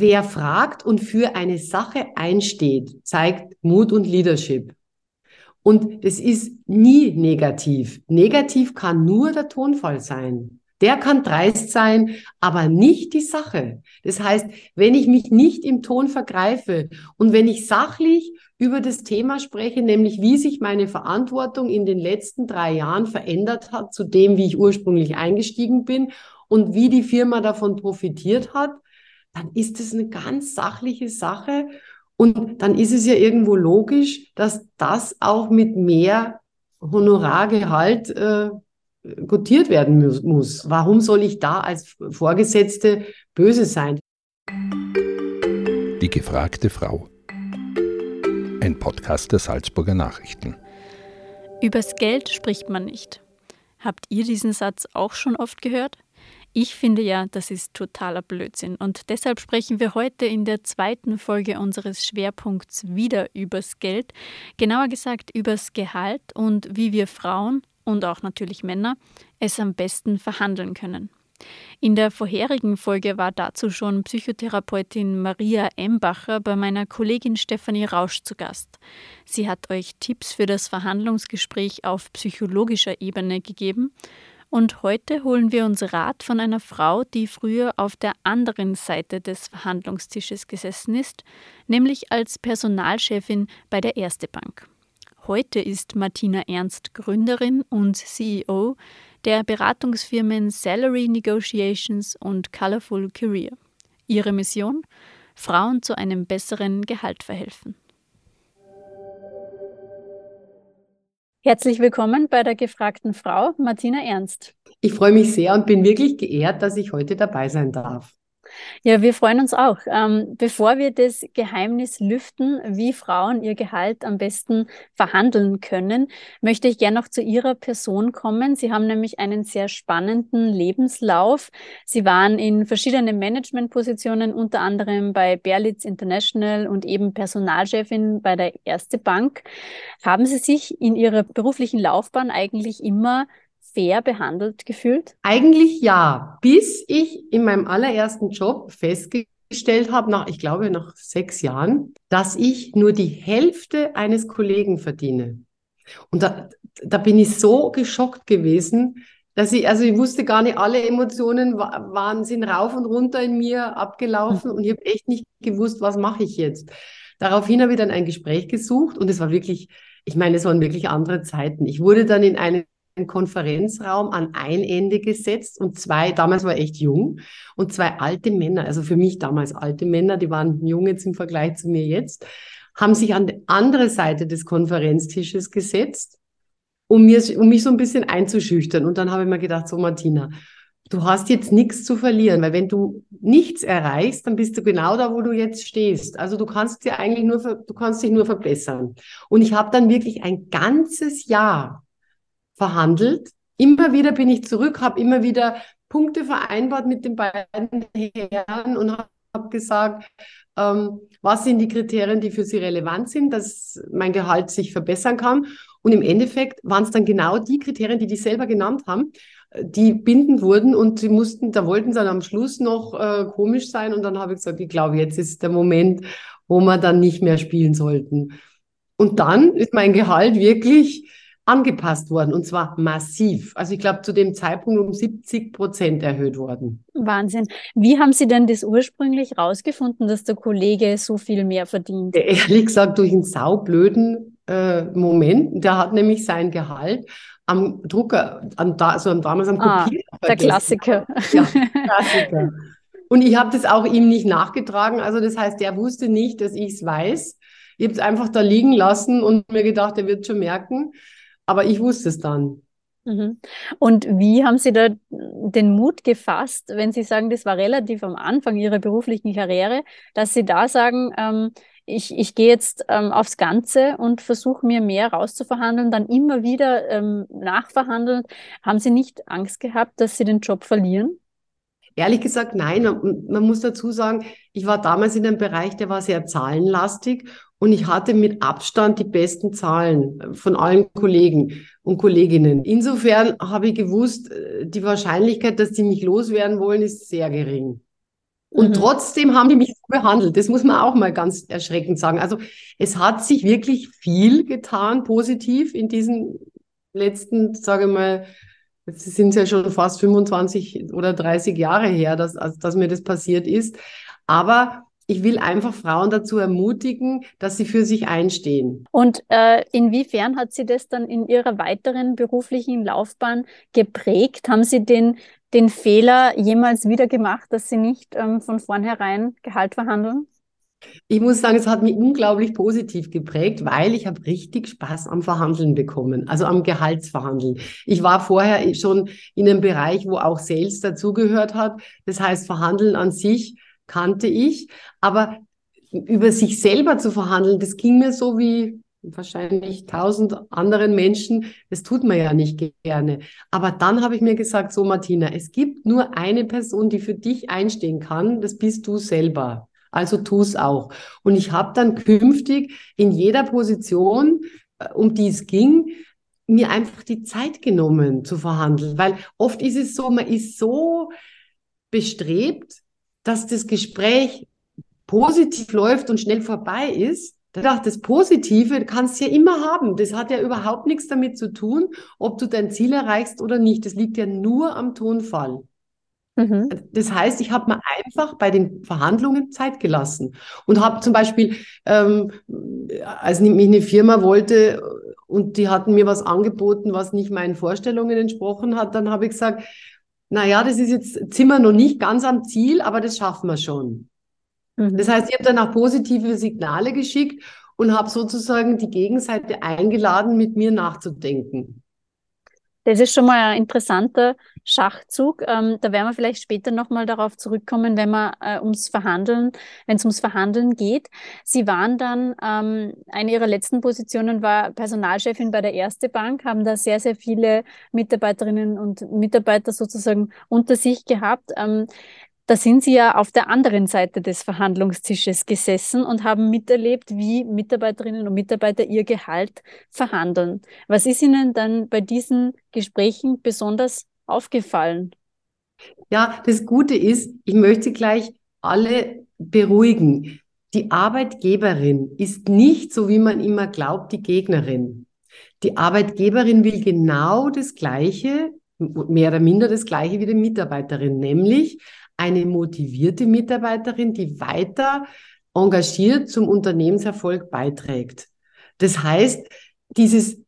wer fragt und für eine Sache einsteht, zeigt Mut und Leadership. Und es ist nie negativ. Negativ kann nur der Tonfall sein. Der kann dreist sein, aber nicht die Sache. Das heißt, wenn ich mich nicht im Ton vergreife und wenn ich sachlich über das Thema spreche, nämlich wie sich meine Verantwortung in den letzten drei Jahren verändert hat zu dem, wie ich ursprünglich eingestiegen bin und wie die Firma davon profitiert hat, dann ist es eine ganz sachliche Sache und dann ist es ja irgendwo logisch, dass das auch mit mehr Honorargehalt äh, gutiert werden muss. Warum soll ich da als Vorgesetzte böse sein? Die gefragte Frau. Ein Podcast der Salzburger Nachrichten. Übers Geld spricht man nicht. Habt ihr diesen Satz auch schon oft gehört? Ich finde ja, das ist totaler Blödsinn und deshalb sprechen wir heute in der zweiten Folge unseres Schwerpunkts wieder übers Geld, genauer gesagt übers Gehalt und wie wir Frauen und auch natürlich Männer es am besten verhandeln können. In der vorherigen Folge war dazu schon Psychotherapeutin Maria Embacher bei meiner Kollegin Stefanie Rausch zu Gast. Sie hat euch Tipps für das Verhandlungsgespräch auf psychologischer Ebene gegeben. Und heute holen wir uns Rat von einer Frau, die früher auf der anderen Seite des Verhandlungstisches gesessen ist, nämlich als Personalchefin bei der Erste Bank. Heute ist Martina Ernst Gründerin und CEO der Beratungsfirmen Salary Negotiations und Colorful Career. Ihre Mission? Frauen zu einem besseren Gehalt verhelfen. Herzlich willkommen bei der gefragten Frau Martina Ernst. Ich freue mich sehr und bin wirklich geehrt, dass ich heute dabei sein darf. Ja, wir freuen uns auch. Ähm, bevor wir das Geheimnis lüften, wie Frauen ihr Gehalt am besten verhandeln können, möchte ich gerne noch zu Ihrer Person kommen. Sie haben nämlich einen sehr spannenden Lebenslauf. Sie waren in verschiedenen Managementpositionen, unter anderem bei Berlitz International und eben Personalchefin bei der Erste Bank. Haben Sie sich in Ihrer beruflichen Laufbahn eigentlich immer fair behandelt gefühlt? Eigentlich ja, bis ich in meinem allerersten Job festgestellt habe, nach, ich glaube, nach sechs Jahren, dass ich nur die Hälfte eines Kollegen verdiene. Und da, da bin ich so geschockt gewesen, dass ich, also ich wusste gar nicht, alle Emotionen waren, sind rauf und runter in mir abgelaufen und ich habe echt nicht gewusst, was mache ich jetzt. Daraufhin habe ich dann ein Gespräch gesucht und es war wirklich, ich meine, es waren wirklich andere Zeiten. Ich wurde dann in einen einen Konferenzraum an ein Ende gesetzt und zwei, damals war echt jung, und zwei alte Männer, also für mich damals alte Männer, die waren jung jetzt im Vergleich zu mir jetzt, haben sich an die andere Seite des Konferenztisches gesetzt, um, mir, um mich so ein bisschen einzuschüchtern. Und dann habe ich mir gedacht, so Martina, du hast jetzt nichts zu verlieren, weil wenn du nichts erreichst, dann bist du genau da, wo du jetzt stehst. Also du kannst dir eigentlich nur, du kannst dich nur verbessern. Und ich habe dann wirklich ein ganzes Jahr verhandelt. Immer wieder bin ich zurück, habe immer wieder Punkte vereinbart mit den beiden Herren und habe gesagt, ähm, was sind die Kriterien, die für sie relevant sind, dass mein Gehalt sich verbessern kann. Und im Endeffekt waren es dann genau die Kriterien, die die selber genannt haben, die bindend wurden und sie mussten, da wollten sie dann am Schluss noch äh, komisch sein und dann habe ich gesagt, ich glaube, jetzt ist der Moment, wo wir dann nicht mehr spielen sollten. Und dann ist mein Gehalt wirklich angepasst worden und zwar massiv. Also ich glaube, zu dem Zeitpunkt um 70 Prozent erhöht worden. Wahnsinn. Wie haben Sie denn das ursprünglich rausgefunden, dass der Kollege so viel mehr verdient? Ehrlich gesagt, durch einen saublöden äh, Moment. Der hat nämlich sein Gehalt am Drucker, am, also damals am ah, Kopier. Der Klassiker. Ja, Klassiker. Und ich habe das auch ihm nicht nachgetragen. Also das heißt, er wusste nicht, dass ich es weiß. Ich habe es einfach da liegen lassen und mir gedacht, er wird schon merken. Aber ich wusste es dann. Mhm. Und wie haben Sie da den Mut gefasst, wenn Sie sagen, das war relativ am Anfang Ihrer beruflichen Karriere, dass Sie da sagen, ähm, ich, ich gehe jetzt ähm, aufs Ganze und versuche mir mehr rauszuverhandeln, dann immer wieder ähm, nachverhandeln. Haben Sie nicht Angst gehabt, dass Sie den Job verlieren? Ehrlich gesagt, nein. Man, man, muss dazu sagen, ich war damals in einem Bereich, der war sehr zahlenlastig und ich hatte mit Abstand die besten Zahlen von allen Kollegen und Kolleginnen. Insofern habe ich gewusst, äh, die Wahrscheinlichkeit, dass die mich loswerden wollen, ist sehr gering. Und mhm. trotzdem haben die mich so behandelt. Das muss man auch mal ganz erschreckend sagen. Also es hat sich wirklich viel getan, positiv in diesen letzten, sage ich mal, jetzt sind es ja schon fast 25 oder 30 Jahre her, dass, also, dass mir das passiert ist. Aber ich will einfach Frauen dazu ermutigen, dass sie für sich einstehen. Und äh, inwiefern hat Sie das dann in Ihrer weiteren beruflichen Laufbahn geprägt? Haben Sie den, den Fehler jemals wieder gemacht, dass Sie nicht ähm, von vornherein Gehalt verhandeln? Ich muss sagen, es hat mich unglaublich positiv geprägt, weil ich habe richtig Spaß am Verhandeln bekommen, also am Gehaltsverhandeln. Ich war vorher schon in einem Bereich, wo auch Sales dazugehört hat. Das heißt, Verhandeln an sich kannte ich, aber über sich selber zu verhandeln, das ging mir so wie wahrscheinlich tausend anderen Menschen. Das tut man ja nicht gerne. Aber dann habe ich mir gesagt, so Martina, es gibt nur eine Person, die für dich einstehen kann. Das bist du selber. Also tu es auch. Und ich habe dann künftig in jeder Position, äh, um die es ging, mir einfach die Zeit genommen zu verhandeln. Weil oft ist es so, man ist so bestrebt, dass das Gespräch positiv läuft und schnell vorbei ist, da dachte das Positive kannst du ja immer haben. Das hat ja überhaupt nichts damit zu tun, ob du dein Ziel erreichst oder nicht. Das liegt ja nur am Tonfall. Mhm. Das heißt, ich habe mir einfach bei den Verhandlungen Zeit gelassen und habe zum Beispiel, ähm, als mich eine Firma wollte und die hatten mir was angeboten, was nicht meinen Vorstellungen entsprochen hat, dann habe ich gesagt, naja, das ist jetzt, sind wir noch nicht ganz am Ziel, aber das schaffen wir schon. Mhm. Das heißt, ich habe dann auch positive Signale geschickt und habe sozusagen die Gegenseite eingeladen, mit mir nachzudenken. Das ist schon mal ein interessanter Schachzug. Ähm, da werden wir vielleicht später nochmal darauf zurückkommen, wenn man äh, ums Verhandeln, wenn es ums Verhandeln geht. Sie waren dann, ähm, eine Ihrer letzten Positionen war Personalchefin bei der Erste Bank, haben da sehr, sehr viele Mitarbeiterinnen und Mitarbeiter sozusagen unter sich gehabt. Ähm, da sind Sie ja auf der anderen Seite des Verhandlungstisches gesessen und haben miterlebt, wie Mitarbeiterinnen und Mitarbeiter ihr Gehalt verhandeln. Was ist Ihnen dann bei diesen Gesprächen besonders aufgefallen? Ja, das Gute ist, ich möchte gleich alle beruhigen. Die Arbeitgeberin ist nicht, so wie man immer glaubt, die Gegnerin. Die Arbeitgeberin will genau das Gleiche, mehr oder minder das Gleiche wie die Mitarbeiterin, nämlich eine motivierte Mitarbeiterin, die weiter engagiert zum Unternehmenserfolg beiträgt. Das heißt, dieses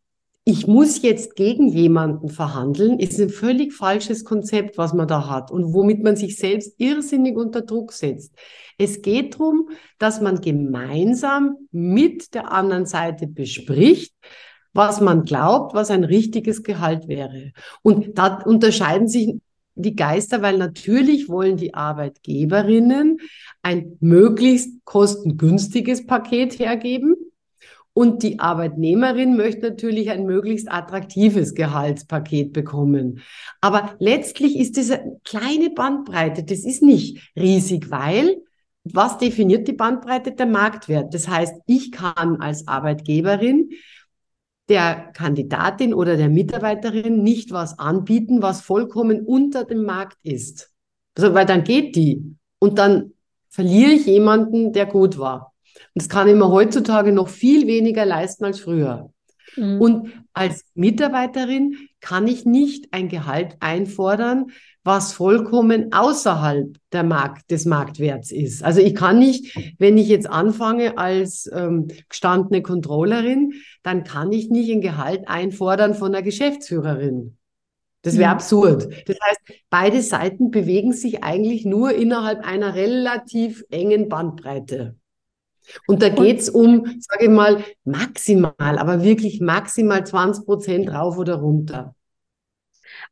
ich muss jetzt gegen jemanden verhandeln, ist ein völlig falsches Konzept, was man da hat und womit man sich selbst irrsinnig unter Druck setzt. Es geht darum, dass man gemeinsam mit der anderen Seite bespricht, was man glaubt, was ein richtiges Gehalt wäre. Und da unterscheiden sich die Geister, weil natürlich wollen die Arbeitgeberinnen ein möglichst kostengünstiges Paket hergeben. Und die Arbeitnehmerin möchte natürlich ein möglichst attraktives Gehaltspaket bekommen. Aber letztlich ist diese kleine Bandbreite, das ist nicht riesig, weil was definiert die Bandbreite? Der Marktwert. Das heißt, ich kann als Arbeitgeberin der Kandidatin oder der Mitarbeiterin nicht was anbieten, was vollkommen unter dem Markt ist. Also, weil dann geht die und dann verliere ich jemanden, der gut war. Und das kann ich mir heutzutage noch viel weniger leisten als früher. Mhm. Und als Mitarbeiterin kann ich nicht ein Gehalt einfordern, was vollkommen außerhalb der Markt, des Marktwerts ist. Also ich kann nicht, wenn ich jetzt anfange als ähm, gestandene Controllerin, dann kann ich nicht ein Gehalt einfordern von der Geschäftsführerin. Das wäre mhm. absurd. Das heißt, beide Seiten bewegen sich eigentlich nur innerhalb einer relativ engen Bandbreite. Und da geht es um, sage ich mal, maximal, aber wirklich maximal 20 Prozent rauf oder runter.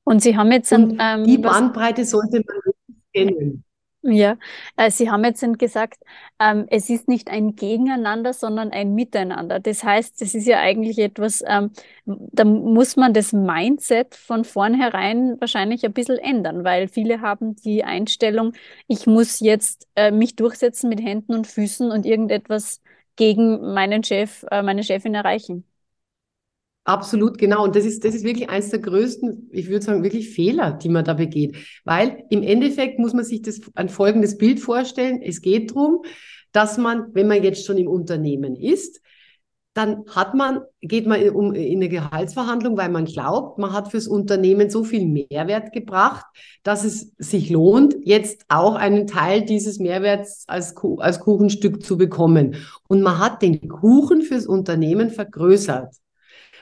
Und Sie haben jetzt ein, ähm, die Bandbreite sollte man wirklich kennen. Ja, äh, Sie haben jetzt gesagt, ähm, es ist nicht ein Gegeneinander, sondern ein Miteinander. Das heißt, es ist ja eigentlich etwas, ähm, da muss man das Mindset von vornherein wahrscheinlich ein bisschen ändern, weil viele haben die Einstellung, ich muss jetzt äh, mich durchsetzen mit Händen und Füßen und irgendetwas gegen meinen Chef, äh, meine Chefin erreichen. Absolut, genau. Und das ist, das ist wirklich eines der größten, ich würde sagen, wirklich Fehler, die man da begeht. Weil im Endeffekt muss man sich das ein folgendes Bild vorstellen. Es geht darum, dass man, wenn man jetzt schon im Unternehmen ist, dann hat man, geht man um, in eine Gehaltsverhandlung, weil man glaubt, man hat fürs Unternehmen so viel Mehrwert gebracht, dass es sich lohnt, jetzt auch einen Teil dieses Mehrwerts als, als Kuchenstück zu bekommen. Und man hat den Kuchen fürs Unternehmen vergrößert.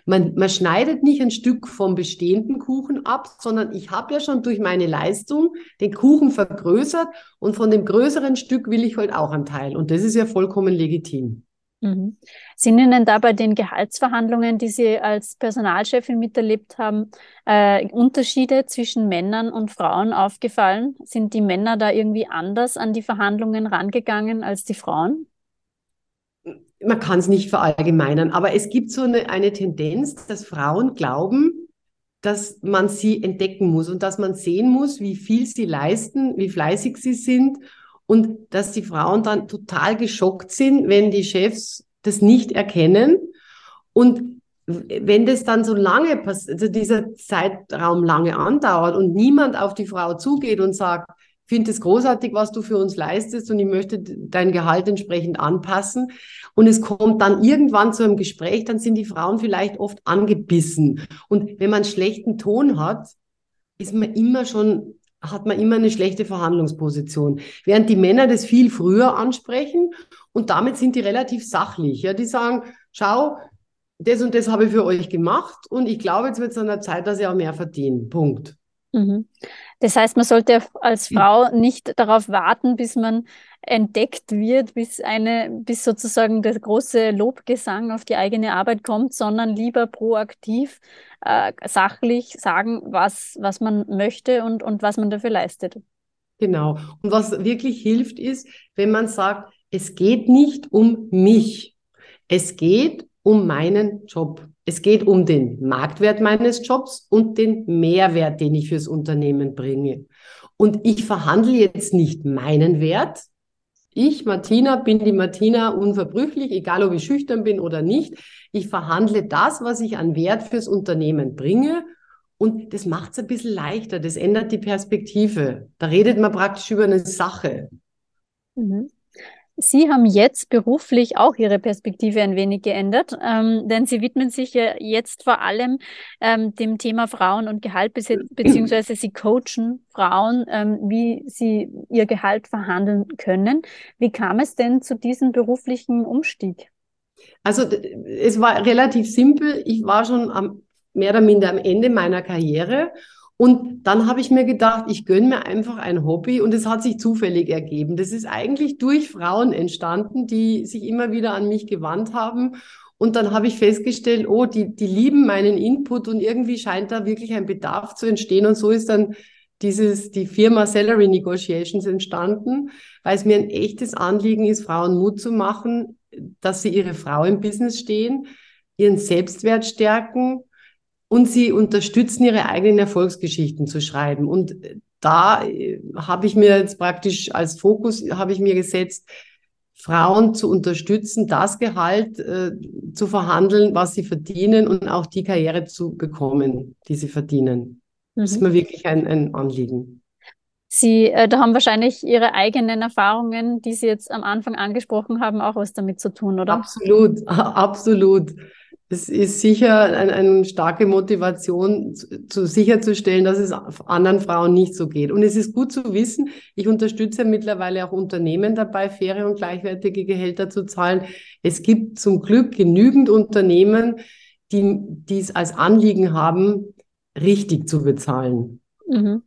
Man, man schneidet nicht ein Stück vom bestehenden Kuchen ab, sondern ich habe ja schon durch meine Leistung den Kuchen vergrößert und von dem größeren Stück will ich halt auch einen Teil. Und das ist ja vollkommen legitim. Mhm. Sind Ihnen da bei den Gehaltsverhandlungen, die Sie als Personalchefin miterlebt haben, äh, Unterschiede zwischen Männern und Frauen aufgefallen? Sind die Männer da irgendwie anders an die Verhandlungen rangegangen als die Frauen? Man kann es nicht verallgemeinern, aber es gibt so eine, eine Tendenz, dass Frauen glauben, dass man sie entdecken muss und dass man sehen muss, wie viel sie leisten, wie fleißig sie sind und dass die Frauen dann total geschockt sind, wenn die Chefs das nicht erkennen. Und wenn das dann so lange passiert, also dieser Zeitraum lange andauert und niemand auf die Frau zugeht und sagt, finde es großartig, was du für uns leistest und ich möchte dein Gehalt entsprechend anpassen. Und es kommt dann irgendwann zu einem Gespräch, dann sind die Frauen vielleicht oft angebissen. Und wenn man schlechten Ton hat, ist man immer schon hat man immer eine schlechte Verhandlungsposition. Während die Männer das viel früher ansprechen und damit sind die relativ sachlich. Ja, die sagen, schau, das und das habe ich für euch gemacht und ich glaube, jetzt wird es an der Zeit, dass ihr auch mehr verdienen. Punkt. Mhm. Das heißt, man sollte als Frau nicht darauf warten, bis man entdeckt wird, bis eine, bis sozusagen der große Lobgesang auf die eigene Arbeit kommt, sondern lieber proaktiv, äh, sachlich sagen, was, was man möchte und, und was man dafür leistet. Genau. Und was wirklich hilft, ist, wenn man sagt, es geht nicht um mich. Es geht um meinen Job. Es geht um den Marktwert meines Jobs und den Mehrwert, den ich fürs Unternehmen bringe. Und ich verhandle jetzt nicht meinen Wert. Ich, Martina, bin die Martina unverbrüchlich, egal ob ich schüchtern bin oder nicht. Ich verhandle das, was ich an Wert fürs Unternehmen bringe. Und das macht es ein bisschen leichter. Das ändert die Perspektive. Da redet man praktisch über eine Sache. Mhm. Sie haben jetzt beruflich auch Ihre Perspektive ein wenig geändert, ähm, denn Sie widmen sich ja jetzt vor allem ähm, dem Thema Frauen und Gehalt, beziehungsweise Sie coachen Frauen, ähm, wie sie ihr Gehalt verhandeln können. Wie kam es denn zu diesem beruflichen Umstieg? Also es war relativ simpel. Ich war schon am, mehr oder minder am Ende meiner Karriere und dann habe ich mir gedacht, ich gönne mir einfach ein Hobby und es hat sich zufällig ergeben. Das ist eigentlich durch Frauen entstanden, die sich immer wieder an mich gewandt haben. Und dann habe ich festgestellt, oh, die, die lieben meinen Input und irgendwie scheint da wirklich ein Bedarf zu entstehen. Und so ist dann dieses, die Firma Salary Negotiations entstanden, weil es mir ein echtes Anliegen ist, Frauen Mut zu machen, dass sie ihre Frau im Business stehen, ihren Selbstwert stärken und sie unterstützen, ihre eigenen Erfolgsgeschichten zu schreiben. Und da äh, habe ich mir jetzt praktisch als Fokus, habe ich mir gesetzt, Frauen zu unterstützen, das Gehalt äh, zu verhandeln, was sie verdienen und auch die Karriere zu bekommen, die sie verdienen. Mhm. Das ist mir wirklich ein, ein Anliegen. Sie äh, da haben wahrscheinlich Ihre eigenen Erfahrungen, die Sie jetzt am Anfang angesprochen haben, auch was damit zu tun, oder? Absolut, absolut es ist sicher eine, eine starke Motivation, zu, zu, sicherzustellen, dass es anderen Frauen nicht so geht. Und es ist gut zu wissen, ich unterstütze mittlerweile auch Unternehmen dabei, faire und gleichwertige Gehälter zu zahlen. Es gibt zum Glück genügend Unternehmen, die, die es als Anliegen haben, richtig zu bezahlen. Mhm.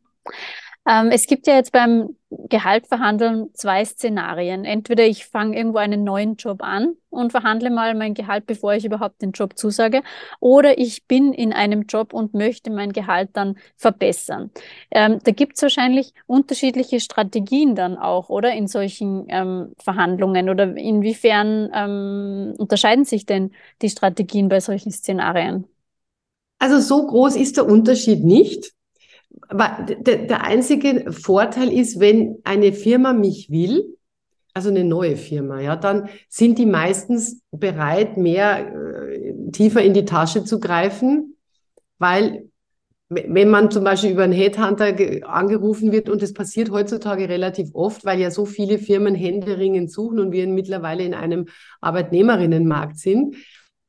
Ähm, es gibt ja jetzt beim Gehalt verhandeln zwei Szenarien. Entweder ich fange irgendwo einen neuen Job an und verhandle mal mein Gehalt, bevor ich überhaupt den Job zusage, oder ich bin in einem Job und möchte mein Gehalt dann verbessern. Ähm, da gibt es wahrscheinlich unterschiedliche Strategien dann auch, oder in solchen ähm, Verhandlungen? Oder inwiefern ähm, unterscheiden sich denn die Strategien bei solchen Szenarien? Also so groß ist der Unterschied nicht. Der, der einzige Vorteil ist, wenn eine Firma mich will, also eine neue Firma, ja, dann sind die meistens bereit, mehr äh, tiefer in die Tasche zu greifen, weil wenn man zum Beispiel über einen Headhunter angerufen wird, und das passiert heutzutage relativ oft, weil ja so viele Firmen händeringend suchen und wir mittlerweile in einem Arbeitnehmerinnenmarkt sind,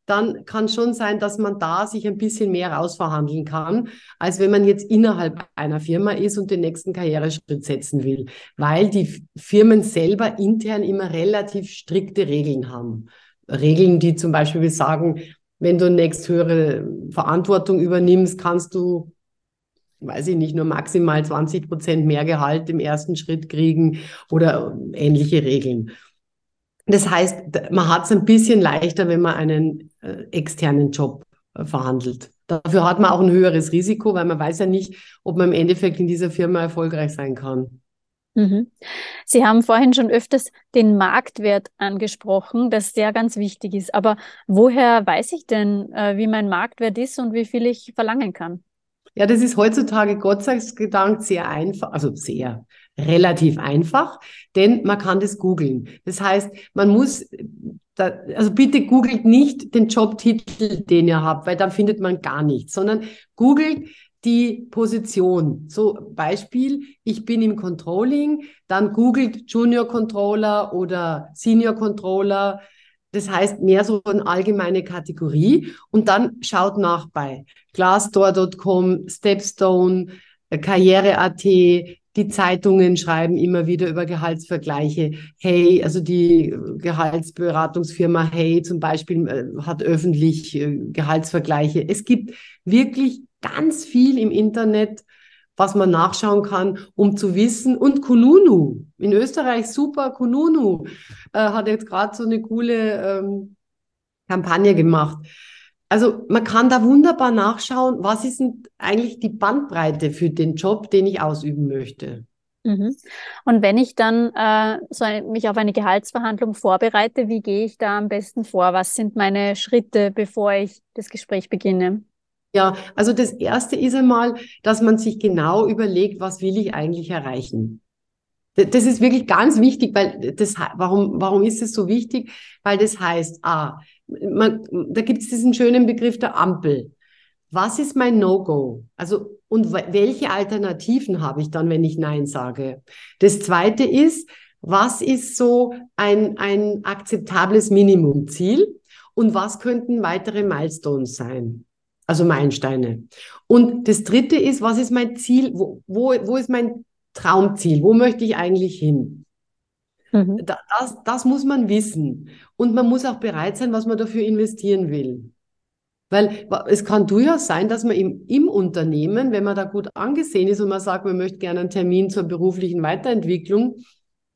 dann kann schon sein, dass man da sich ein bisschen mehr rausverhandeln kann, als wenn man jetzt innerhalb einer Firma ist und den nächsten Karriereschritt setzen will, weil die Firmen selber intern immer relativ strikte Regeln haben. Regeln, die zum Beispiel sagen, wenn du nächsthöhere Verantwortung übernimmst, kannst du, weiß ich nicht, nur maximal 20 Prozent mehr Gehalt im ersten Schritt kriegen oder ähnliche Regeln. Das heißt, man hat es ein bisschen leichter, wenn man einen externen Job äh, verhandelt. Dafür hat man auch ein höheres Risiko, weil man weiß ja nicht, ob man im Endeffekt in dieser Firma erfolgreich sein kann. Mhm. Sie haben vorhin schon öfters den Marktwert angesprochen, das sehr ganz wichtig ist. Aber woher weiß ich denn, äh, wie mein Marktwert ist und wie viel ich verlangen kann? Ja, das ist heutzutage Gott sei Dank sehr einfach, also sehr relativ einfach, denn man kann das googeln. Das heißt, man muss, da, also bitte googelt nicht den Jobtitel, den ihr habt, weil dann findet man gar nichts, sondern googelt die Position. So Beispiel, ich bin im Controlling, dann googelt Junior Controller oder Senior Controller. Das heißt mehr so eine allgemeine Kategorie und dann schaut nach bei Glassdoor.com, Stepstone, äh, Karriere.at, die Zeitungen schreiben immer wieder über Gehaltsvergleiche. Hey, also die Gehaltsberatungsfirma Hey zum Beispiel äh, hat öffentlich äh, Gehaltsvergleiche. Es gibt wirklich ganz viel im Internet, was man nachschauen kann, um zu wissen. Und Kununu, in Österreich super, Kununu äh, hat jetzt gerade so eine coole ähm, Kampagne gemacht. Also man kann da wunderbar nachschauen, was ist denn eigentlich die Bandbreite für den Job, den ich ausüben möchte. Mhm. Und wenn ich dann äh, so ein, mich auf eine Gehaltsverhandlung vorbereite, wie gehe ich da am besten vor? Was sind meine Schritte, bevor ich das Gespräch beginne? Ja, also das erste ist einmal, dass man sich genau überlegt, was will ich eigentlich erreichen. Das ist wirklich ganz wichtig, weil das, warum, warum ist es so wichtig? Weil das heißt, ah, man, da gibt es diesen schönen Begriff der Ampel. Was ist mein No-Go? Also, und welche Alternativen habe ich dann, wenn ich Nein sage? Das zweite ist, was ist so ein, ein akzeptables Minimumziel? Und was könnten weitere Milestones sein? Also Meilensteine. Und das dritte ist, was ist mein Ziel? Wo, wo, wo ist mein Traumziel? Wo möchte ich eigentlich hin? Mhm. Das, das muss man wissen. Und man muss auch bereit sein, was man dafür investieren will. Weil es kann durchaus sein, dass man im, im Unternehmen, wenn man da gut angesehen ist und man sagt, man möchte gerne einen Termin zur beruflichen Weiterentwicklung,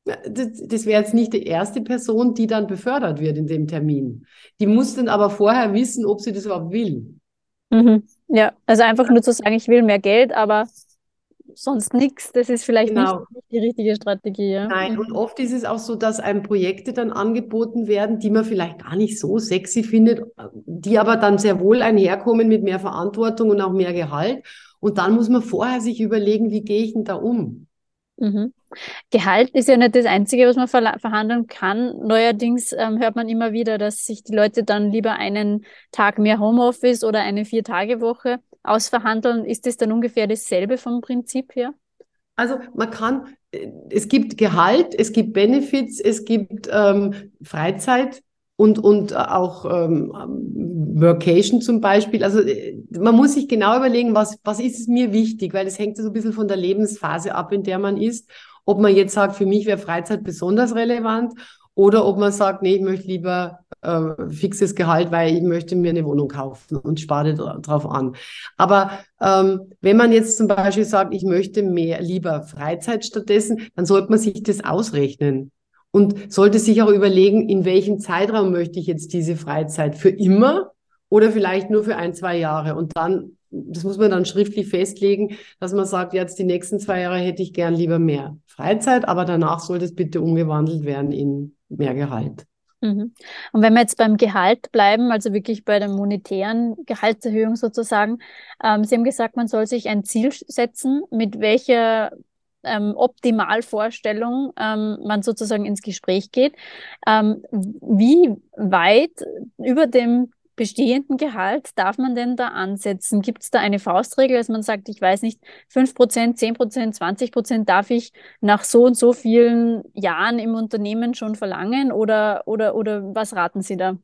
das, das wäre jetzt nicht die erste Person, die dann befördert wird in dem Termin. Die muss dann aber vorher wissen, ob sie das überhaupt will. Mhm. Ja, also einfach nur zu sagen, ich will mehr Geld, aber sonst nichts, das ist vielleicht genau. nicht die richtige Strategie. Ja? Nein, und oft ist es auch so, dass einem Projekte dann angeboten werden, die man vielleicht gar nicht so sexy findet, die aber dann sehr wohl einherkommen mit mehr Verantwortung und auch mehr Gehalt. Und dann muss man vorher sich überlegen, wie gehe ich denn da um? Mhm. Gehalt ist ja nicht das Einzige, was man ver verhandeln kann. Neuerdings ähm, hört man immer wieder, dass sich die Leute dann lieber einen Tag mehr Homeoffice oder eine Vier-Tage-Woche ausverhandeln. Ist das dann ungefähr dasselbe vom Prinzip her? Also man kann, äh, es gibt Gehalt, es gibt Benefits, es gibt ähm, Freizeit und, und auch ähm, Workation zum Beispiel. Also äh, man muss sich genau überlegen, was, was ist es mir wichtig, weil es hängt so ein bisschen von der Lebensphase ab, in der man ist. Ob man jetzt sagt, für mich wäre Freizeit besonders relevant oder ob man sagt, nee, ich möchte lieber äh, fixes Gehalt, weil ich möchte mir eine Wohnung kaufen und spare darauf an. Aber ähm, wenn man jetzt zum Beispiel sagt, ich möchte mehr lieber Freizeit stattdessen, dann sollte man sich das ausrechnen. Und sollte sich auch überlegen, in welchem Zeitraum möchte ich jetzt diese Freizeit? Für immer oder vielleicht nur für ein, zwei Jahre? Und dann das muss man dann schriftlich festlegen, dass man sagt, jetzt die nächsten zwei Jahre hätte ich gern lieber mehr Freizeit, aber danach sollte es bitte umgewandelt werden in mehr Gehalt. Mhm. Und wenn wir jetzt beim Gehalt bleiben, also wirklich bei der monetären Gehaltserhöhung sozusagen, ähm, Sie haben gesagt, man soll sich ein Ziel setzen, mit welcher ähm, Optimalvorstellung ähm, man sozusagen ins Gespräch geht. Ähm, wie weit über dem bestehenden Gehalt darf man denn da ansetzen? Gibt es da eine Faustregel, dass man sagt, ich weiß nicht, 5%, 10%, 20% darf ich nach so und so vielen Jahren im Unternehmen schon verlangen oder, oder, oder was raten Sie da?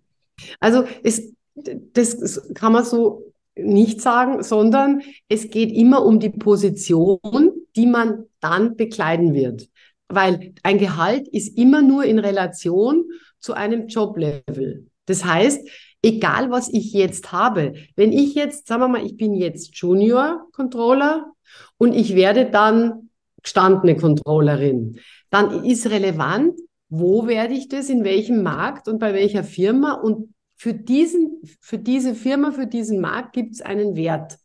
Also es, das kann man so nicht sagen, sondern es geht immer um die Position, die man dann bekleiden wird. Weil ein Gehalt ist immer nur in Relation zu einem Joblevel. Das heißt, egal was ich jetzt habe, wenn ich jetzt, sagen wir mal, ich bin jetzt Junior Controller und ich werde dann gestandene Controllerin, dann ist relevant, wo werde ich das, in welchem Markt und bei welcher Firma und für diesen, für diese Firma, für diesen Markt gibt es einen Wert.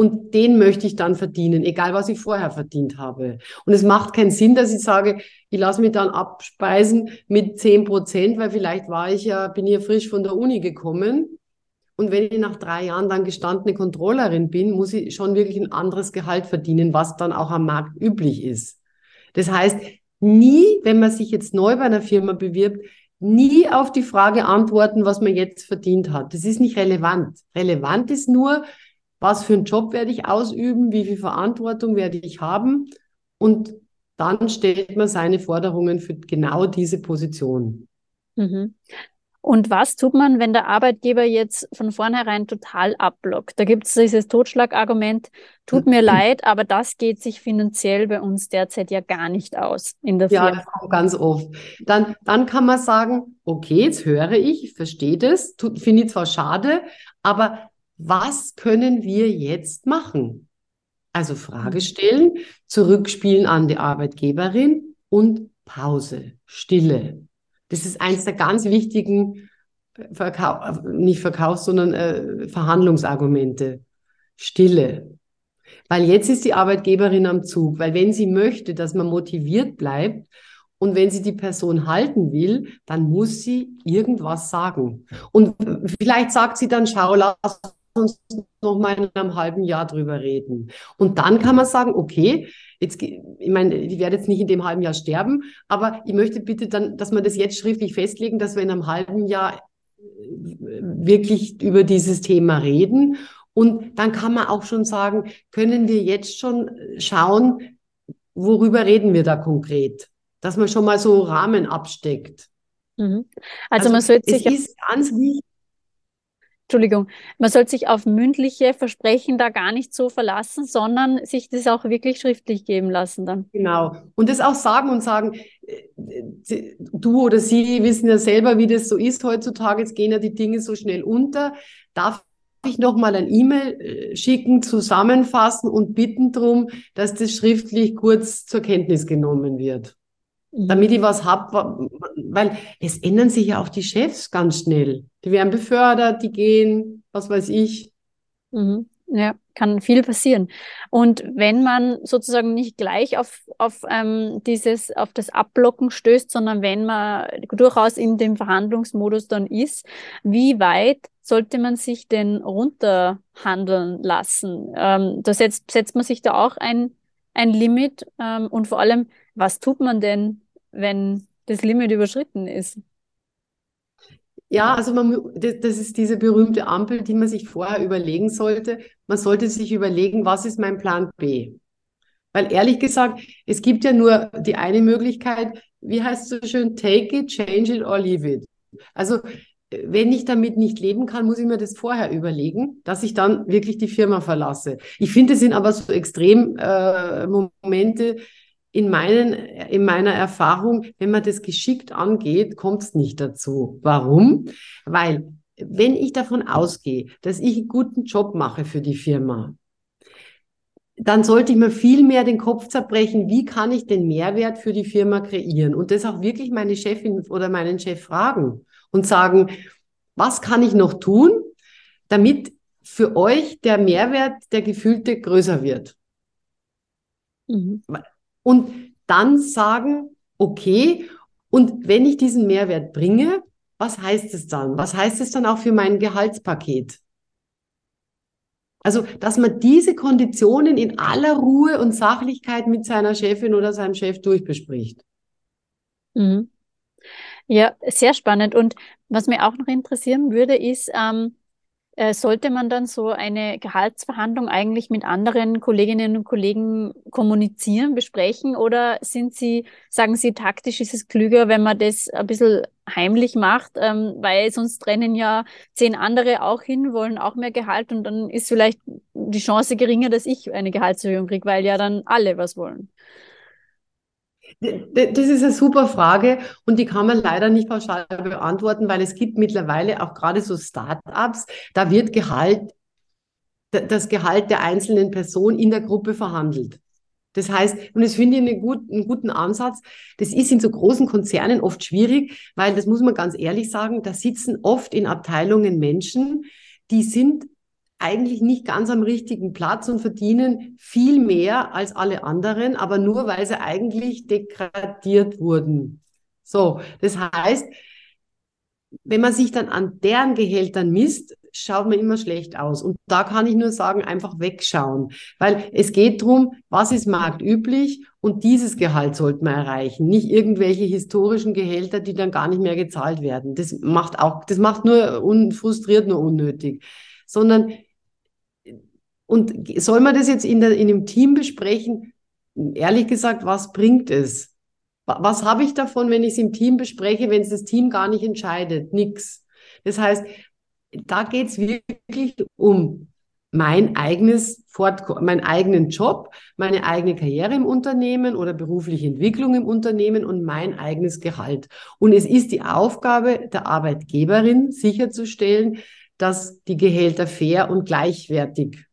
Und den möchte ich dann verdienen, egal was ich vorher verdient habe. Und es macht keinen Sinn, dass ich sage, ich lasse mich dann abspeisen mit zehn Prozent, weil vielleicht war ich ja, bin hier frisch von der Uni gekommen. Und wenn ich nach drei Jahren dann gestandene Controllerin bin, muss ich schon wirklich ein anderes Gehalt verdienen, was dann auch am Markt üblich ist. Das heißt, nie, wenn man sich jetzt neu bei einer Firma bewirbt, nie auf die Frage antworten, was man jetzt verdient hat. Das ist nicht relevant. Relevant ist nur, was für einen Job werde ich ausüben, wie viel Verantwortung werde ich haben und dann stellt man seine Forderungen für genau diese Position. Mhm. Und was tut man, wenn der Arbeitgeber jetzt von vornherein total abblockt? Da gibt es dieses Totschlagargument, tut mir leid, aber das geht sich finanziell bei uns derzeit ja gar nicht aus in der Firma. Ja, das kommt ganz oft. Dann, dann kann man sagen, okay, jetzt höre ich, ich verstehe das, finde ich zwar schade, aber was können wir jetzt machen? Also Frage stellen, zurückspielen an die Arbeitgeberin und Pause, Stille. Das ist eins der ganz wichtigen äh, Verkauf, nicht Verkaufs-, sondern äh, Verhandlungsargumente. Stille. Weil jetzt ist die Arbeitgeberin am Zug, weil wenn sie möchte, dass man motiviert bleibt und wenn sie die Person halten will, dann muss sie irgendwas sagen. Und vielleicht sagt sie dann, schau, lass uns noch mal in einem halben Jahr drüber reden. Und dann kann man sagen, okay, jetzt, ich meine, ich werde jetzt nicht in dem halben Jahr sterben, aber ich möchte bitte dann, dass wir das jetzt schriftlich festlegen, dass wir in einem halben Jahr äh, wirklich über dieses Thema reden. Und dann kann man auch schon sagen, können wir jetzt schon schauen, worüber reden wir da konkret? Dass man schon mal so Rahmen absteckt. Mhm. Also, also, man sollte sich. Es ist ganz wichtig, Entschuldigung, man sollte sich auf mündliche Versprechen da gar nicht so verlassen, sondern sich das auch wirklich schriftlich geben lassen dann. Genau. Und das auch sagen und sagen, äh, du oder sie wissen ja selber, wie das so ist heutzutage. Jetzt gehen ja die Dinge so schnell unter. Darf ich noch mal ein E-Mail äh, schicken, zusammenfassen und bitten darum, dass das schriftlich kurz zur Kenntnis genommen wird. Damit ich was habe, weil es ändern sich ja auch die Chefs ganz schnell. Die werden befördert, die gehen, was weiß ich. Mhm. Ja, kann viel passieren. Und wenn man sozusagen nicht gleich auf, auf ähm, dieses, auf das Abblocken stößt, sondern wenn man durchaus in dem Verhandlungsmodus dann ist, wie weit sollte man sich denn runterhandeln lassen? Ähm, da setzt, setzt man sich da auch ein, ein Limit ähm, und vor allem, was tut man denn, wenn das Limit überschritten ist? Ja, also man, das ist diese berühmte Ampel, die man sich vorher überlegen sollte. Man sollte sich überlegen, was ist mein Plan B? Weil ehrlich gesagt, es gibt ja nur die eine Möglichkeit, wie heißt es so schön, take it, change it or leave it. Also wenn ich damit nicht leben kann, muss ich mir das vorher überlegen, dass ich dann wirklich die Firma verlasse. Ich finde, es sind aber so extrem äh, Momente, in, meinen, in meiner Erfahrung, wenn man das geschickt angeht, kommt es nicht dazu. Warum? Weil wenn ich davon ausgehe, dass ich einen guten Job mache für die Firma, dann sollte ich mir viel mehr den Kopf zerbrechen, wie kann ich den Mehrwert für die Firma kreieren und das auch wirklich meine Chefin oder meinen Chef fragen und sagen, was kann ich noch tun, damit für euch der Mehrwert, der gefühlte, größer wird. Mhm und dann sagen, okay, und wenn ich diesen Mehrwert bringe, was heißt es dann? Was heißt es dann auch für mein Gehaltspaket? Also, dass man diese Konditionen in aller Ruhe und Sachlichkeit mit seiner Chefin oder seinem Chef durchbespricht. Mhm. Ja, sehr spannend. Und was mir auch noch interessieren würde, ist, ähm, Äh, sollte man dann so eine Gehaltsverhandlung eigentlich mit anderen Kolleginnen und Kollegen kommunizieren, besprechen oder sind Sie, sagen Sie, taktisch ist es klüger, wenn man das ein bisschen heimlich macht, ähm, weil sonst rennen ja zehn andere auch hin, wollen auch mehr Gehalt und dann ist vielleicht die Chance geringer, dass ich eine Gehaltserhöhung kriege, weil ja dann alle was wollen. Das ist eine super Frage und die kann man leider nicht pauschal beantworten, weil es gibt mittlerweile auch gerade so Start-ups, da wird Gehalt, das Gehalt der einzelnen Person in der Gruppe verhandelt. Das heißt, und das finde ich einen, gut, einen guten Ansatz. Das ist in so großen Konzernen oft schwierig, weil das muss man ganz ehrlich sagen, da sitzen oft in Abteilungen Menschen, die sind eigentlich nicht ganz am richtigen Platz und verdienen viel mehr als alle anderen, aber nur weil sie eigentlich degradiert wurden. So, das heißt, wenn man sich dann an deren Gehältern misst, schaut man immer schlecht aus. Und da kann ich nur sagen, einfach wegschauen. Weil es geht darum, was ist marktüblich und dieses Gehalt sollte man erreichen. Nicht irgendwelche historischen Gehälter, die dann gar nicht mehr gezahlt werden. Das macht auch, das macht nur frustriert nur unnötig. Sondern und soll man das jetzt in, der, in dem Team besprechen? Ehrlich gesagt, was bringt es? Was habe ich davon, wenn ich es im Team bespreche, wenn es das Team gar nicht entscheidet? Nix. Das heißt, da geht es wirklich um mein eigenes Fortko meinen eigenen Job, meine eigene Karriere im Unternehmen oder berufliche Entwicklung im Unternehmen und mein eigenes Gehalt. Und es ist die Aufgabe der Arbeitgeberin sicherzustellen, dass die Gehälter fair und gleichwertig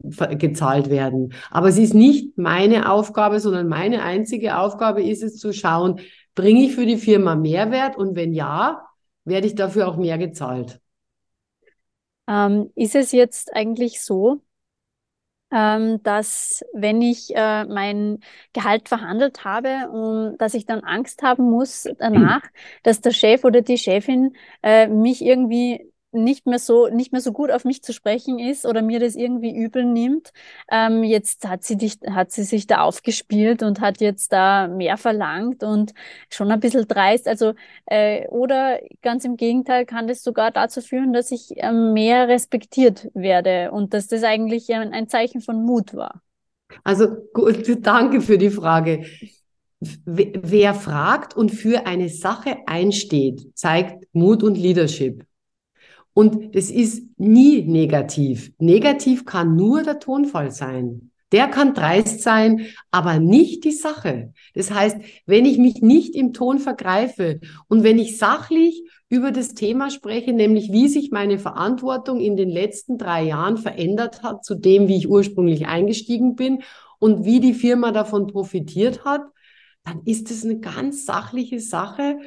gezahlt werden. Aber es ist nicht meine Aufgabe, sondern meine einzige Aufgabe ist es zu schauen, bringe ich für die Firma Mehrwert und wenn ja, werde ich dafür auch mehr gezahlt. Ähm, ist es jetzt eigentlich so, ähm, dass wenn ich äh, mein Gehalt verhandelt habe, um, dass ich dann Angst haben muss danach, dass der Chef oder die Chefin äh, mich irgendwie nicht mehr so nicht mehr so gut auf mich zu sprechen ist oder mir das irgendwie übel nimmt. Ähm, jetzt hat sie dich, hat sie sich da aufgespielt und hat jetzt da mehr verlangt und schon ein bisschen dreist. Also äh, oder ganz im Gegenteil kann das sogar dazu führen, dass ich äh, mehr respektiert werde und dass das eigentlich ein, ein Zeichen von Mut war. Also gut, danke für die Frage. Wer fragt und für eine Sache einsteht, zeigt Mut und Leadership. Und es ist nie negativ. Negativ kann nur der Tonfall sein. Der kann dreist sein, aber nicht die Sache. Das heißt, wenn ich mich nicht im Ton vergreife und wenn ich sachlich über das Thema spreche, nämlich wie sich meine Verantwortung in den letzten drei Jahren verändert hat zu dem, wie ich ursprünglich eingestiegen bin und wie die Firma davon profitiert hat, dann ist es eine ganz sachliche Sache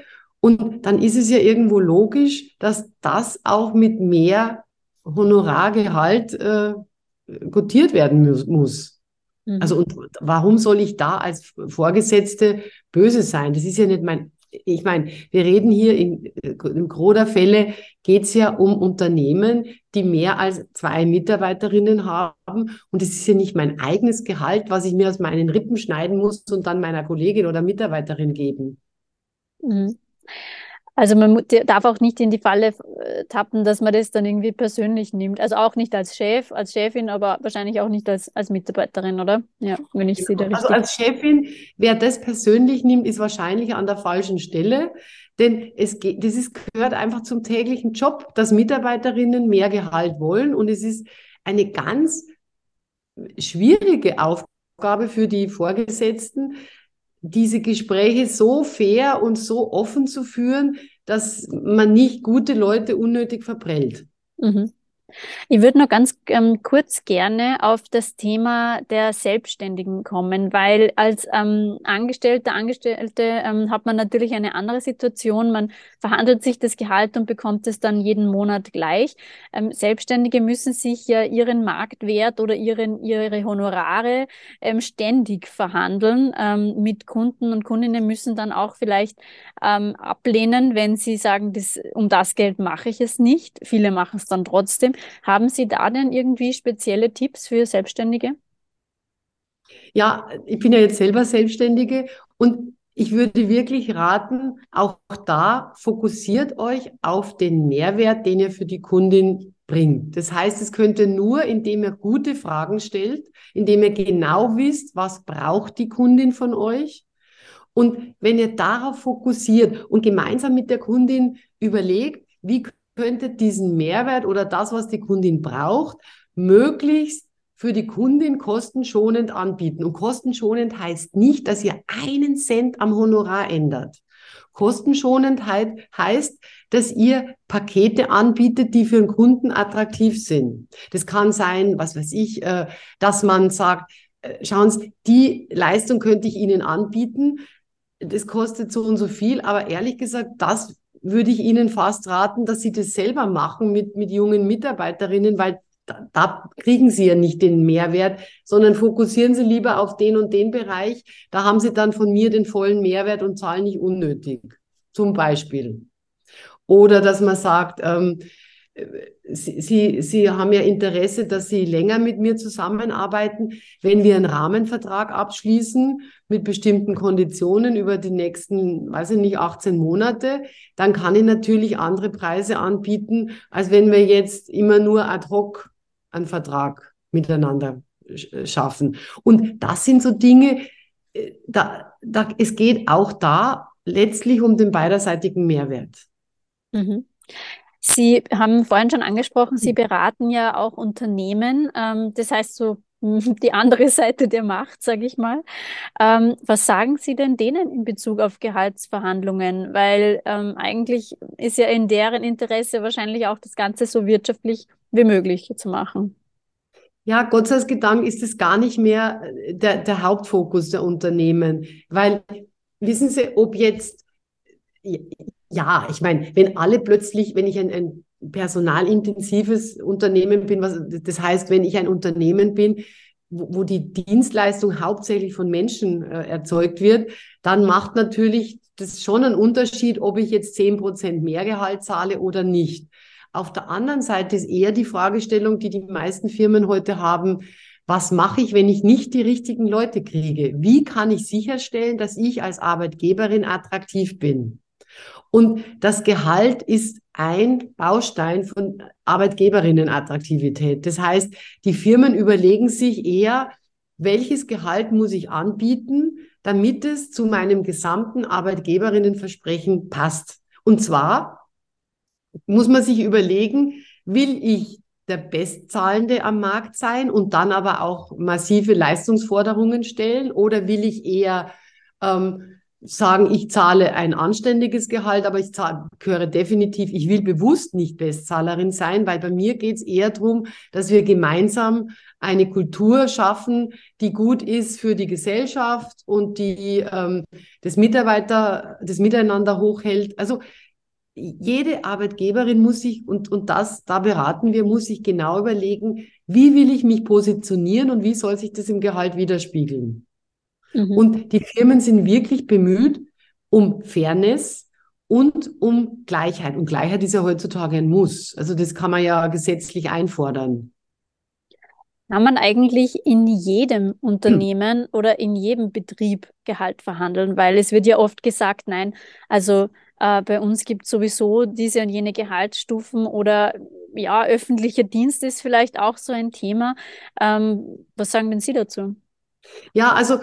und dann ist es ja irgendwo logisch, dass das auch mit mehr Honorargehalt äh, gotiert werden mu muss. Mhm. Also und warum soll ich da als Vorgesetzte böse sein? Das ist ja nicht mein. Ich meine, wir reden hier in, im Gros der Fälle geht es ja um Unternehmen, die mehr als zwei Mitarbeiterinnen haben. Und es ist ja nicht mein eigenes Gehalt, was ich mir aus meinen Rippen schneiden muss und dann meiner Kollegin oder Mitarbeiterin geben. Mhm. Also man darf auch nicht in die Falle äh, tappen, dass man das dann irgendwie persönlich nimmt. Also auch nicht als Chef, als Chefin, aber wahrscheinlich auch nicht als, als Mitarbeiterin, oder? Ja, wenn ich sie da richtig. Also als Chefin, wer das persönlich nimmt, ist wahrscheinlich an der falschen Stelle. Denn es geht, das ist, gehört einfach zum täglichen Job, dass Mitarbeiterinnen mehr Gehalt wollen. Und es ist eine ganz schwierige Aufgabe für die Vorgesetzten, diese Gespräche so fair und so offen zu führen, dass man nicht gute Leute unnötig verprellt. Mhm. Ich würde noch ganz ähm, kurz gerne auf das Thema der Selbstständigen kommen, weil als ähm, Angestellter, Angestellte ähm, hat man natürlich eine andere Situation. Man verhandelt sich das Gehalt und bekommt es dann jeden Monat gleich. Ähm, Selbstständige müssen sich ja ihren Marktwert oder ihren, ihre Honorare ähm, ständig verhandeln. Ähm, mit Kunden und Kundinnen müssen dann auch vielleicht ablehnen, wenn sie sagen, das, um das Geld mache ich es nicht. Viele machen es dann trotzdem. Haben Sie da denn irgendwie spezielle Tipps für Selbstständige? Ja, ich bin ja jetzt selber Selbstständige und ich würde wirklich raten, auch da fokussiert euch auf den Mehrwert, den ihr für die Kundin bringt. Das heißt, es könnte nur, indem ihr gute Fragen stellt, indem ihr genau wisst, was braucht die Kundin von euch. Und wenn ihr darauf fokussiert und gemeinsam mit der Kundin überlegt, wie könnte diesen Mehrwert oder das, was die Kundin braucht, möglichst für die Kundin kostenschonend anbieten. Und kostenschonend heißt nicht, dass ihr einen Cent am Honorar ändert. Kostenschonend heißt, dass ihr Pakete anbietet, die für den Kunden attraktiv sind. Das kann sein, was weiß ich, äh, dass man sagt, äh, schauen Sie, die Leistung könnte ich Ihnen anbieten. Das kostet so und so viel, aber ehrlich gesagt, das würde ich Ihnen fast raten, dass Sie das selber machen mit, mit jungen Mitarbeiterinnen, weil da, da kriegen Sie ja nicht den Mehrwert, sondern fokussieren Sie lieber auf den und den Bereich. Da haben Sie dann von mir den vollen Mehrwert und zahlen nicht unnötig. Zum Beispiel. Oder dass man sagt, ähm, Sie, Sie, haben ja Interesse, dass Sie länger mit mir zusammenarbeiten. Wenn wir einen Rahmenvertrag abschließen mit bestimmten Konditionen über die nächsten, weiß ich nicht, 18 Monate, dann kann ich natürlich andere Preise anbieten, als wenn wir jetzt immer nur ad hoc einen Vertrag miteinander schaffen. Und das sind so Dinge, äh, da, da, es geht auch da letztlich um den beiderseitigen Mehrwert. Mhm. Sie haben vorhin schon angesprochen, Sie beraten ja auch Unternehmen. Ähm, das heißt so die andere Seite der Macht, sage ich mal. Ähm, was sagen Sie denn denen in Bezug auf Gehaltsverhandlungen? Weil ähm, eigentlich ist ja in deren Interesse wahrscheinlich auch das Ganze so wirtschaftlich wie möglich zu machen. Ja, Gott sei Dank ist es gar nicht mehr äh, der, der Hauptfokus der Unternehmen, weil wissen Sie, ob jetzt ja, ich meine, wenn alle plötzlich, wenn ich ein, ein personalintensives Unternehmen bin, was, das heißt, wenn ich ein Unternehmen bin, wo, wo die Dienstleistung hauptsächlich von Menschen äh, erzeugt wird, dann macht natürlich das schon einen Unterschied, ob ich jetzt zehn Prozent mehr Gehalt zahle oder nicht. Auf der anderen Seite ist eher die Fragestellung, die die meisten Firmen heute haben, was mache ich, wenn ich nicht die richtigen Leute kriege? Wie kann ich sicherstellen, dass ich als Arbeitgeberin attraktiv bin? Und das Gehalt ist ein Baustein von Arbeitgeberinnenattraktivität. Das heißt, die Firmen überlegen sich eher, welches Gehalt muss ich anbieten, damit es zu meinem gesamten Arbeitgeberinnenversprechen passt. Und zwar muss man sich überlegen, will ich der Bestzahlende am Markt sein und dann aber auch massive Leistungsforderungen stellen oder will ich eher ähm, sagen, ich zahle ein anständiges Gehalt, aber ich zahle, gehöre definitiv, ich will bewusst nicht Bestzahlerin sein, weil bei mir geht es eher darum, dass wir gemeinsam eine Kultur schaffen, die gut ist für die Gesellschaft und die ähm, das Mitarbeiter, das Miteinander hochhält. Also jede Arbeitgeberin muss sich, und, und das, da beraten wir, muss sich genau überlegen, wie will ich mich positionieren und wie soll sich das im Gehalt widerspiegeln. Mhm. Und die Firmen sind wirklich bemüht um Fairness und um Gleichheit. Und Gleichheit ist ja heutzutage ein Muss. Also das kann man ja gesetzlich einfordern. Kann man eigentlich in jedem Unternehmen hm. oder in jedem Betrieb Gehalt verhandeln? Weil es wird ja oft gesagt, nein, also äh, bei uns gibt es sowieso diese und jene Gehaltsstufen oder ja, öffentlicher Dienst ist vielleicht auch so ein Thema. Ähm, was sagen denn Sie dazu? Ja, also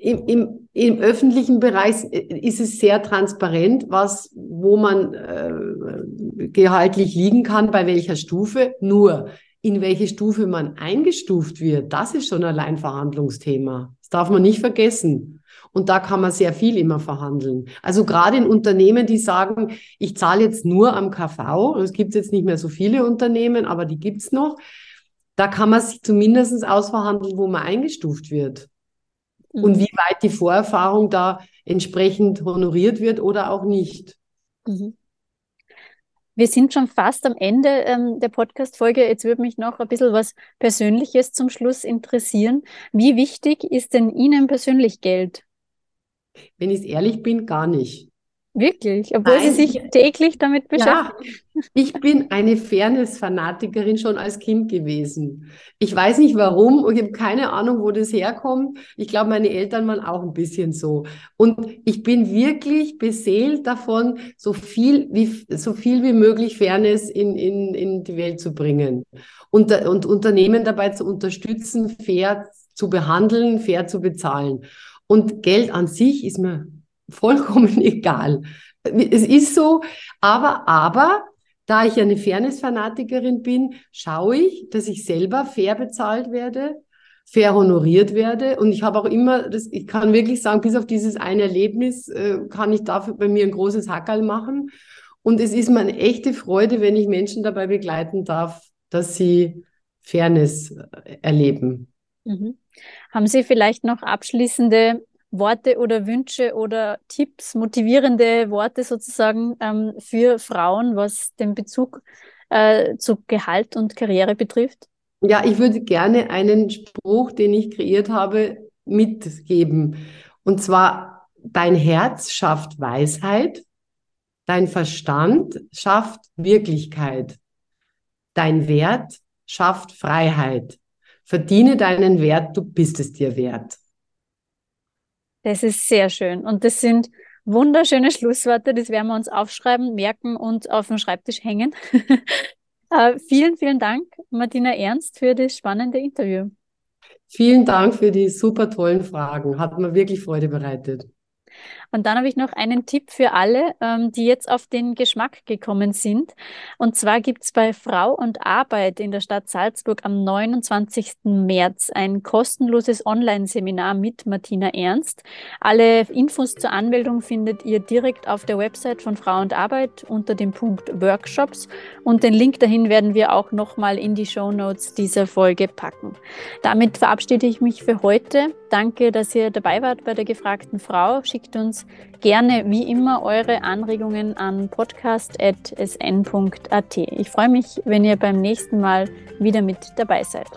im, im, im öffentlichen Bereich ist es sehr transparent, was, wo man äh, gehaltlich liegen kann, bei welcher Stufe. Nur in welche Stufe man eingestuft wird, das ist schon allein Verhandlungsthema. Das darf man nicht vergessen. Und da kann man sehr viel immer verhandeln. Also gerade in Unternehmen, die sagen, ich zahle jetzt nur am KV, es gibt jetzt nicht mehr so viele Unternehmen, aber die gibt's noch, da kann man sich zumindest ausverhandeln, wo man eingestuft wird. Mhm. Und wie weit die Vorerfahrung da entsprechend honoriert wird oder auch nicht. Mhm. Wir sind schon fast am Ende ähm, der Podcast-Folge. Jetzt würde mich noch ein bisschen was Persönliches zum Schluss interessieren. Wie wichtig ist denn Ihnen persönlich Geld? Wenn ich ehrlich bin, gar nicht. Wirklich? Obwohl Nein, Sie sich täglich damit beschäftigen? Ja, ich bin eine Fairness-Fanatikerin schon als Kind gewesen. Ich weiß nicht warum und ich habe keine Ahnung, wo das herkommt. Ich glaube, meine Eltern waren auch ein bisschen so. Und ich bin wirklich beseelt davon, so viel wie, so viel wie möglich Fairness in, in, in die Welt zu bringen und, und Unternehmen dabei zu unterstützen, fair zu behandeln, fair zu bezahlen. Und Geld an sich ist mir vollkommen egal. Es ist so, aber, aber, da ich eine Fairness-Fanatikerin bin, schaue ich, dass ich selber fair bezahlt werde, fair honoriert werde. Und ich habe auch immer, das, ich kann wirklich sagen, bis auf dieses eine Erlebnis äh, kann ich dafür bei mir ein großes Hackerl machen. Und es ist mir eine echte Freude, wenn ich Menschen dabei begleiten darf, dass sie Fairness äh, erleben. Mhm. Haben Sie vielleicht noch abschließende Worte oder Wünsche oder Tipps, motivierende Worte sozusagen ähm, für Frauen, was den Bezug äh, zu Gehalt und Karriere betrifft? Ja, ich würde gerne einen Spruch, den ich kreiert habe, mitgeben. Und zwar, dein Herz schafft Weisheit, dein Verstand schafft Wirklichkeit, dein Wert schafft Freiheit. Verdiene deinen Wert, du bist es dir wert. Das ist sehr schön. Und das sind wunderschöne Schlussworte. Das werden wir uns aufschreiben, merken und auf den Schreibtisch hängen. äh, vielen, vielen Dank, Martina Ernst, für das spannende Interview. Vielen Dank für die super tollen Fragen. Hat mir wirklich Freude bereitet. Und dann habe ich noch einen Tipp für alle, ähm, die jetzt auf den Geschmack gekommen sind. Und zwar gibt es bei Frau und Arbeit in der Stadt Salzburg am 29. März ein kostenloses Online-Seminar mit Martina Ernst. Alle Infos zur Anmeldung findet ihr direkt auf der Website von Frau und Arbeit unter dem Punkt Workshops. Und den Link dahin werden wir auch nochmal in die Show Notes dieser Folge packen. Damit verabschiede ich mich für heute. Danke, dass ihr dabei wart bei der gefragten Frau. Schickt uns uns gerne wie immer eure Anregungen an podcast.sn.at. Ich freue mich, wenn ihr beim nächsten Mal wieder mit dabei seid.